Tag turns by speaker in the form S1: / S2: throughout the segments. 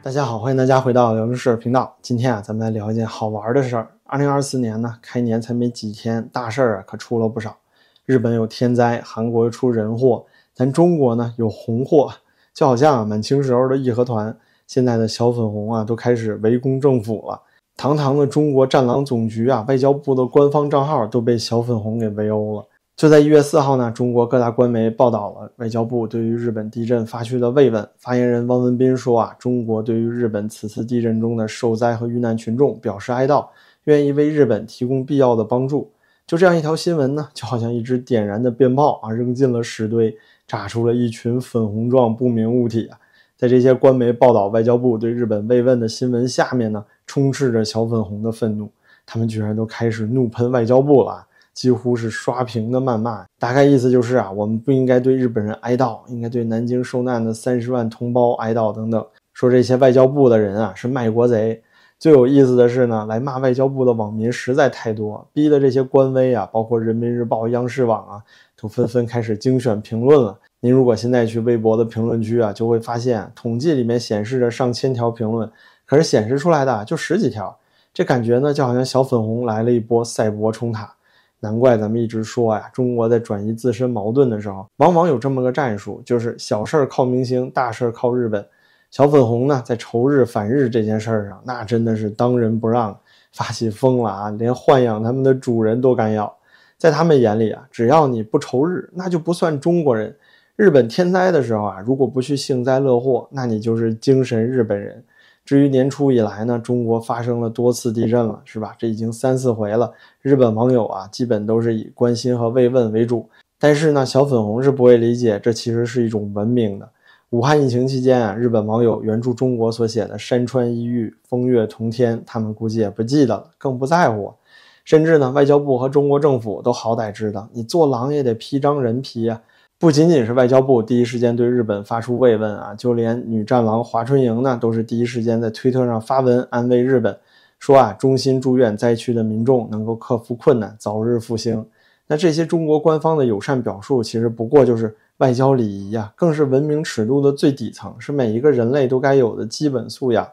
S1: 大家好，欢迎大家回到聊城事频道。今天啊，咱们来聊一件好玩的事儿。二零二四年呢，开年才没几天，大事儿啊可出了不少。日本有天灾，韩国出人祸，咱中国呢有红祸。就好像啊满清时候的义和团，现在的小粉红啊都开始围攻政府了。堂堂的中国战狼总局啊，外交部的官方账号都被小粉红给围殴了。就在一月四号呢，中国各大官媒报道了外交部对于日本地震发去的慰问。发言人汪文斌说啊，中国对于日本此次地震中的受灾和遇难群众表示哀悼，愿意为日本提供必要的帮助。就这样一条新闻呢，就好像一支点燃的鞭炮啊，扔进了屎堆，炸出了一群粉红状不明物体啊。在这些官媒报道外交部对日本慰问的新闻下面呢，充斥着小粉红的愤怒，他们居然都开始怒喷外交部了。几乎是刷屏的谩骂，大概意思就是啊，我们不应该对日本人哀悼，应该对南京受难的三十万同胞哀悼等等。说这些外交部的人啊是卖国贼。最有意思的是呢，来骂外交部的网民实在太多，逼的这些官微啊，包括人民日报、央视网啊，都纷纷开始精选评论了。您如果现在去微博的评论区啊，就会发现统计里面显示着上千条评论，可是显示出来的就十几条。这感觉呢，就好像小粉红来了一波赛博冲塔。难怪咱们一直说呀，中国在转移自身矛盾的时候，往往有这么个战术，就是小事儿靠明星，大事儿靠日本。小粉红呢，在仇日反日这件事儿上，那真的是当仁不让，发起疯了啊，连豢养他们的主人都敢咬。在他们眼里啊，只要你不仇日，那就不算中国人。日本天灾的时候啊，如果不去幸灾乐祸，那你就是精神日本人。至于年初以来呢，中国发生了多次地震了，是吧？这已经三四回了。日本网友啊，基本都是以关心和慰问为主。但是呢，小粉红是不会理解，这其实是一种文明的。武汉疫情期间啊，日本网友援助中国所写的“山川异域，风月同天”，他们估计也不记得了，更不在乎。甚至呢，外交部和中国政府都好歹知道，你做狼也得披张人皮呀。不仅仅是外交部第一时间对日本发出慰问啊，就连女战狼华春莹呢，都是第一时间在推特上发文安慰日本，说啊，衷心祝愿灾区的民众能够克服困难，早日复兴。那这些中国官方的友善表述，其实不过就是外交礼仪呀，更是文明尺度的最底层，是每一个人类都该有的基本素养。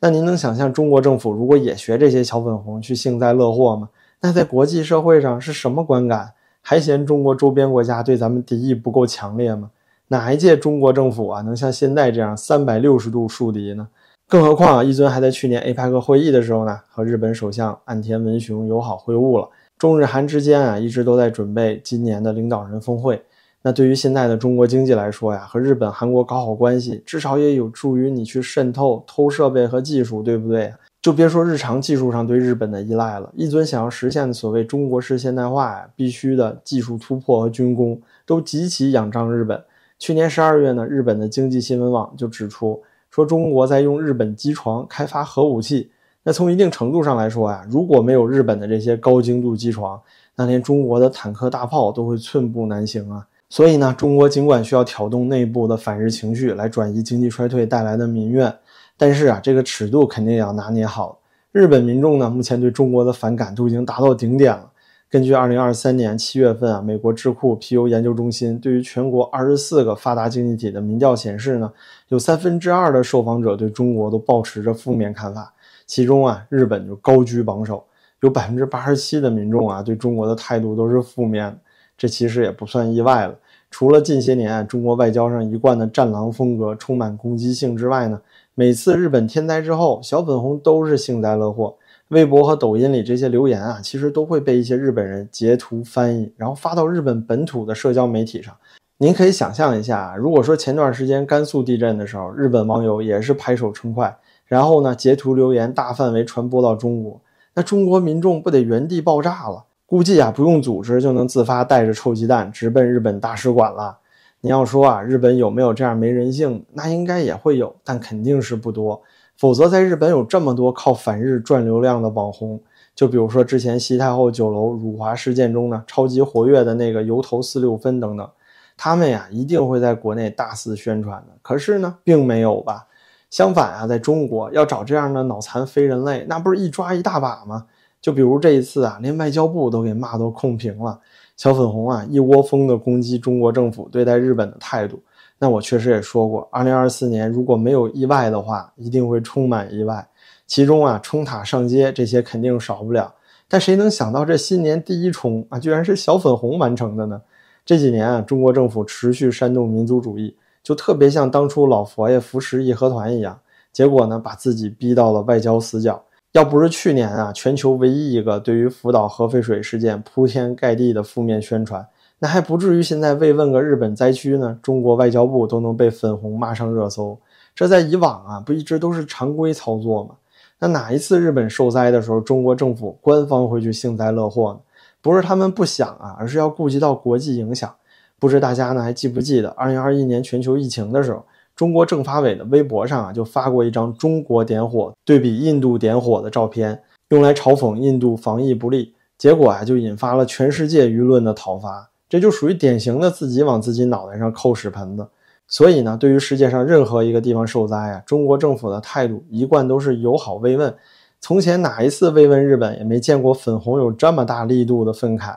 S1: 那您能想象中国政府如果也学这些小粉红去幸灾乐祸吗？那在国际社会上是什么观感？还嫌中国周边国家对咱们敌意不够强烈吗？哪一届中国政府啊能像现在这样三百六十度树敌呢？更何况啊，一尊还在去年 APEC 会议的时候呢，和日本首相岸田文雄友好会晤了。中日韩之间啊，一直都在准备今年的领导人峰会。那对于现在的中国经济来说呀，和日本、韩国搞好关系，至少也有助于你去渗透、偷设备和技术，对不对？就别说日常技术上对日本的依赖了，一尊想要实现所谓中国式现代化呀，必须的技术突破和军工都极其仰仗日本。去年十二月呢，日本的经济新闻网就指出，说中国在用日本机床开发核武器。那从一定程度上来说呀，如果没有日本的这些高精度机床，那连中国的坦克大炮都会寸步难行啊。所以呢，中国尽管需要挑动内部的反日情绪来转移经济衰退带来的民怨。但是啊，这个尺度肯定要拿捏好。日本民众呢，目前对中国的反感都已经达到顶点了。根据2023年7月份啊，美国智库皮尤研究中心对于全国24个发达经济体的民调显示呢，有三分之二的受访者对中国都保持着负面看法。其中啊，日本就高居榜首，有百分之八十七的民众啊对中国的态度都是负面的。这其实也不算意外了。除了近些年中国外交上一贯的战狼风格，充满攻击性之外呢？每次日本天灾之后，小粉红都是幸灾乐祸。微博和抖音里这些留言啊，其实都会被一些日本人截图翻译，然后发到日本本土的社交媒体上。您可以想象一下，如果说前段时间甘肃地震的时候，日本网友也是拍手称快，然后呢截图留言大范围传播到中国，那中国民众不得原地爆炸了？估计啊不用组织就能自发带着臭鸡蛋直奔日本大使馆了。你要说啊，日本有没有这样没人性？那应该也会有，但肯定是不多。否则，在日本有这么多靠反日赚流量的网红，就比如说之前西太后酒楼辱华事件中呢，超级活跃的那个油头四六分等等，他们呀一定会在国内大肆宣传的。可是呢，并没有吧？相反啊，在中国要找这样的脑残非人类，那不是一抓一大把吗？就比如这一次啊，连外交部都给骂到控评了。小粉红啊，一窝蜂的攻击中国政府对待日本的态度，那我确实也说过，二零二四年如果没有意外的话，一定会充满意外。其中啊，冲塔上街这些肯定少不了。但谁能想到这新年第一冲啊，居然是小粉红完成的呢？这几年啊，中国政府持续煽动民族主义，就特别像当初老佛爷扶持义和团一样，结果呢，把自己逼到了外交死角。要不是去年啊，全球唯一一个对于福岛核废水事件铺天盖地的负面宣传，那还不至于现在慰问个日本灾区呢，中国外交部都能被粉红骂上热搜。这在以往啊，不一直都是常规操作吗？那哪一次日本受灾的时候，中国政府官方会去幸灾乐祸呢？不是他们不想啊，而是要顾及到国际影响。不知大家呢还记不记得，二零二一年全球疫情的时候？中国政法委的微博上啊，就发过一张中国点火对比印度点火的照片，用来嘲讽印度防疫不力。结果啊，就引发了全世界舆论的讨伐。这就属于典型的自己往自己脑袋上扣屎盆子。所以呢，对于世界上任何一个地方受灾啊，中国政府的态度一贯都是友好慰问。从前哪一次慰问日本，也没见过粉红有这么大力度的愤慨。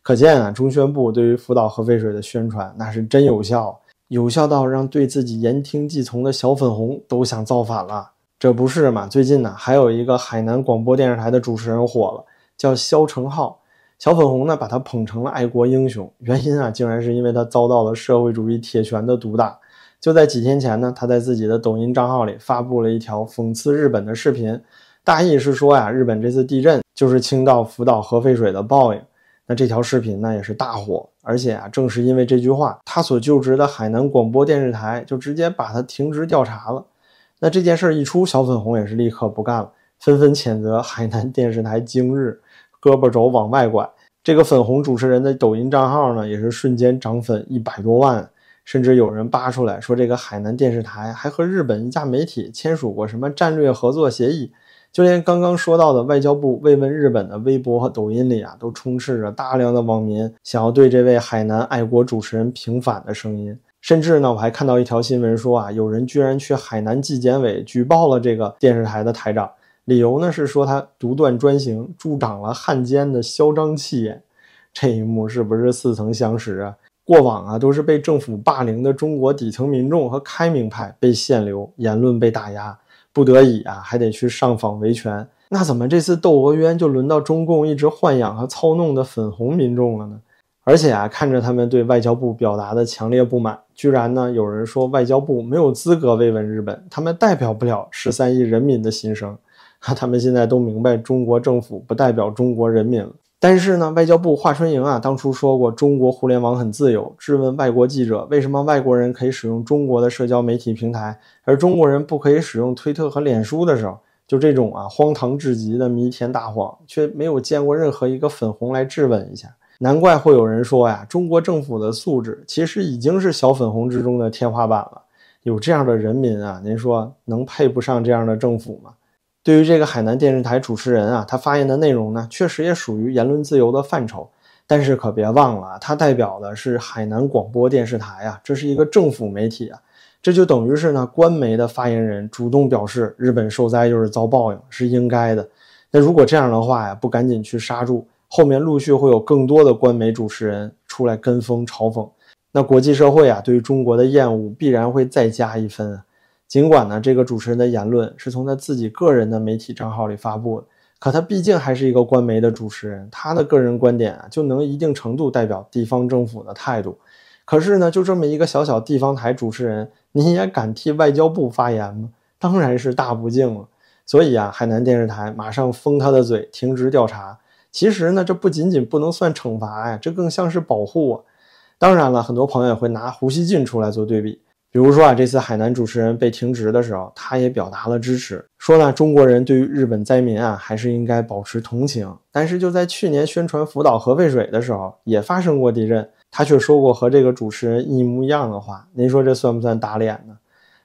S1: 可见啊，中宣部对于福岛核废水的宣传那是真有效。有效到让对自己言听计从的小粉红都想造反了，这不是吗？最近呢，还有一个海南广播电视台的主持人火了，叫肖成浩。小粉红呢，把他捧成了爱国英雄，原因啊，竟然是因为他遭到了社会主义铁拳的毒打。就在几天前呢，他在自己的抖音账号里发布了一条讽刺日本的视频，大意是说呀，日本这次地震就是倾倒福岛核废水的报应。那这条视频呢也是大火，而且啊，正是因为这句话，他所就职的海南广播电视台就直接把他停职调查了。那这件事一出，小粉红也是立刻不干了，纷纷谴责海南电视台今日胳膊肘往外拐。这个粉红主持人的抖音账号呢，也是瞬间涨粉一百多万，甚至有人扒出来说，这个海南电视台还和日本一家媒体签署过什么战略合作协议。就连刚刚说到的外交部慰问日本的微博和抖音里啊，都充斥着大量的网民想要对这位海南爱国主持人平反的声音。甚至呢，我还看到一条新闻说啊，有人居然去海南纪检委举报了这个电视台的台长，理由呢是说他独断专行，助长了汉奸的嚣张气焰。这一幕是不是似曾相识啊？过往啊，都是被政府霸凌的中国底层民众和开明派被限流，言论被打压。不得已啊，还得去上访维权。那怎么这次窦娥冤就轮到中共一直豢养和操弄的粉红民众了呢？而且啊，看着他们对外交部表达的强烈不满，居然呢有人说外交部没有资格慰问日本，他们代表不了十三亿人民的心声。他们现在都明白中国政府不代表中国人民了。但是呢，外交部华春莹啊，当初说过中国互联网很自由，质问外国记者为什么外国人可以使用中国的社交媒体平台，而中国人不可以使用推特和脸书的时候，就这种啊荒唐至极的弥天大谎，却没有见过任何一个粉红来质问一下。难怪会有人说呀，中国政府的素质其实已经是小粉红之中的天花板了。有这样的人民啊，您说能配不上这样的政府吗？对于这个海南电视台主持人啊，他发言的内容呢，确实也属于言论自由的范畴。但是可别忘了，他代表的是海南广播电视台啊，这是一个政府媒体啊，这就等于是呢，官媒的发言人主动表示日本受灾就是遭报应，是应该的。那如果这样的话呀，不赶紧去刹住，后面陆续会有更多的官媒主持人出来跟风嘲讽，那国际社会啊，对于中国的厌恶必然会再加一分。尽管呢，这个主持人的言论是从他自己个人的媒体账号里发布的，可他毕竟还是一个官媒的主持人，他的个人观点啊，就能一定程度代表地方政府的态度。可是呢，就这么一个小小地方台主持人，你也敢替外交部发言吗？当然是大不敬了。所以啊，海南电视台马上封他的嘴，停职调查。其实呢，这不仅仅不能算惩罚呀，这更像是保护啊。当然了，很多朋友也会拿胡锡进出来做对比。比如说啊，这次海南主持人被停职的时候，他也表达了支持，说呢，中国人对于日本灾民啊，还是应该保持同情。但是就在去年宣传福岛核废水的时候，也发生过地震，他却说过和这个主持人一模一样的话。您说这算不算打脸呢？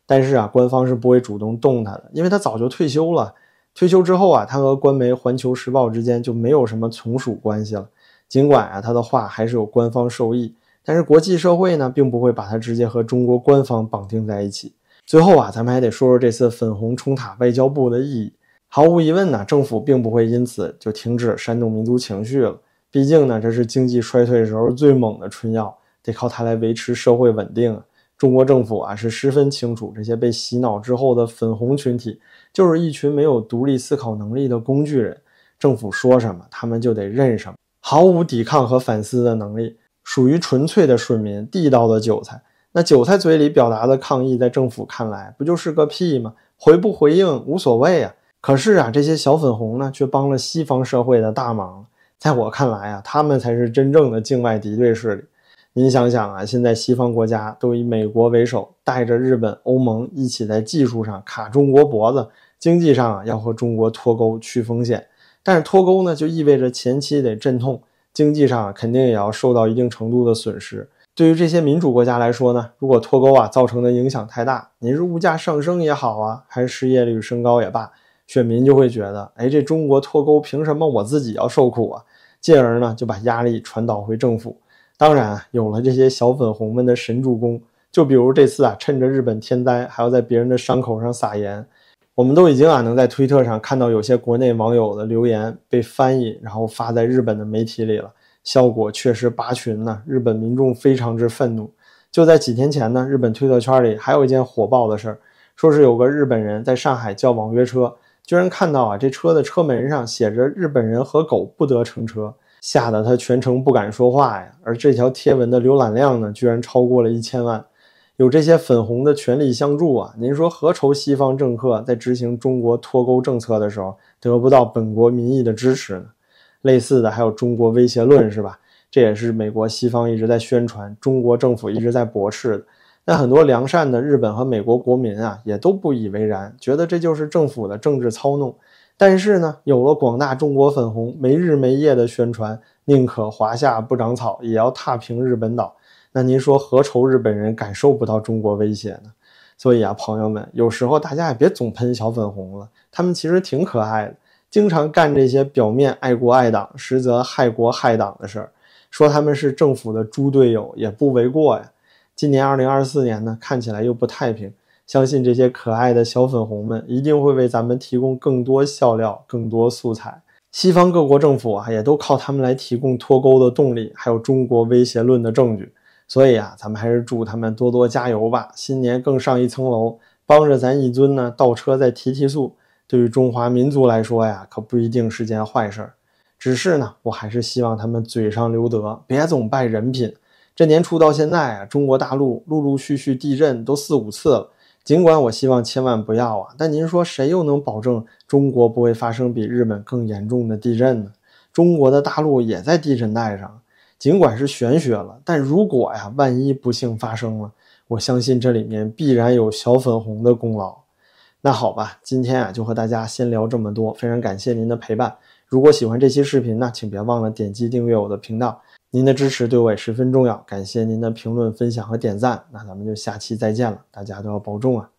S1: 但是啊，官方是不会主动动他的，因为他早就退休了。退休之后啊，他和官媒《环球时报》之间就没有什么从属关系了。尽管啊，他的话还是有官方受益。但是国际社会呢，并不会把它直接和中国官方绑定在一起。最后啊，咱们还得说说这次粉红冲塔外交部的意义。毫无疑问呢，政府并不会因此就停止煽动民族情绪了。毕竟呢，这是经济衰退时候最猛的春药，得靠它来维持社会稳定。中国政府啊是十分清楚，这些被洗脑之后的粉红群体，就是一群没有独立思考能力的工具人。政府说什么，他们就得认什么，毫无抵抗和反思的能力，属于纯粹的顺民，地道的韭菜。那韭菜嘴里表达的抗议，在政府看来不就是个屁吗？回不回应无所谓啊。可是啊，这些小粉红呢，却帮了西方社会的大忙。在我看来啊，他们才是真正的境外敌对势力。您想想啊，现在西方国家都以美国为首，带着日本、欧盟一起在技术上卡中国脖子，经济上啊要和中国脱钩去风险。但是脱钩呢，就意味着前期得阵痛，经济上肯定也要受到一定程度的损失。对于这些民主国家来说呢，如果脱钩啊造成的影响太大，您是物价上升也好啊，还是失业率升高也罢。选民就会觉得，哎，这中国脱钩，凭什么我自己要受苦啊？进而呢，就把压力传导回政府。当然，有了这些小粉红们的神助攻，就比如这次啊，趁着日本天灾，还要在别人的伤口上撒盐。我们都已经啊，能在推特上看到有些国内网友的留言被翻译，然后发在日本的媒体里了，效果确实拔群呢。日本民众非常之愤怒。就在几天前呢，日本推特圈里还有一件火爆的事儿，说是有个日本人在上海叫网约车。居然看到啊，这车的车门上写着“日本人和狗不得乘车”，吓得他全程不敢说话呀。而这条贴文的浏览量呢，居然超过了一千万。有这些粉红的全力相助啊，您说何愁西方政客在执行中国脱钩政策的时候得不到本国民意的支持呢？类似的还有中国威胁论，是吧？这也是美国西方一直在宣传，中国政府一直在驳斥的。那很多良善的日本和美国国民啊，也都不以为然，觉得这就是政府的政治操弄。但是呢，有了广大中国粉红没日没夜的宣传，宁可华夏不长草，也要踏平日本岛。那您说何愁日本人感受不到中国威胁呢？所以啊，朋友们，有时候大家也别总喷小粉红了，他们其实挺可爱的，经常干这些表面爱国爱党，实则害国害党的事儿。说他们是政府的猪队友，也不为过呀。今年二零二四年呢，看起来又不太平。相信这些可爱的小粉红们一定会为咱们提供更多笑料、更多素材。西方各国政府啊，也都靠他们来提供脱钩的动力，还有中国威胁论的证据。所以啊，咱们还是祝他们多多加油吧，新年更上一层楼，帮着咱一尊呢倒车再提提速。对于中华民族来说呀，可不一定是件坏事儿。只是呢，我还是希望他们嘴上留德，别总败人品。这年初到现在啊，中国大陆陆陆续续地震都四五次了。尽管我希望千万不要啊，但您说谁又能保证中国不会发生比日本更严重的地震呢？中国的大陆也在地震带上，尽管是玄学了，但如果呀，万一不幸发生了，我相信这里面必然有小粉红的功劳。那好吧，今天啊就和大家先聊这么多，非常感谢您的陪伴。如果喜欢这期视频呢，请别忘了点击订阅我的频道。您的支持对我也十分重要，感谢您的评论、分享和点赞。那咱们就下期再见了，大家都要保重啊！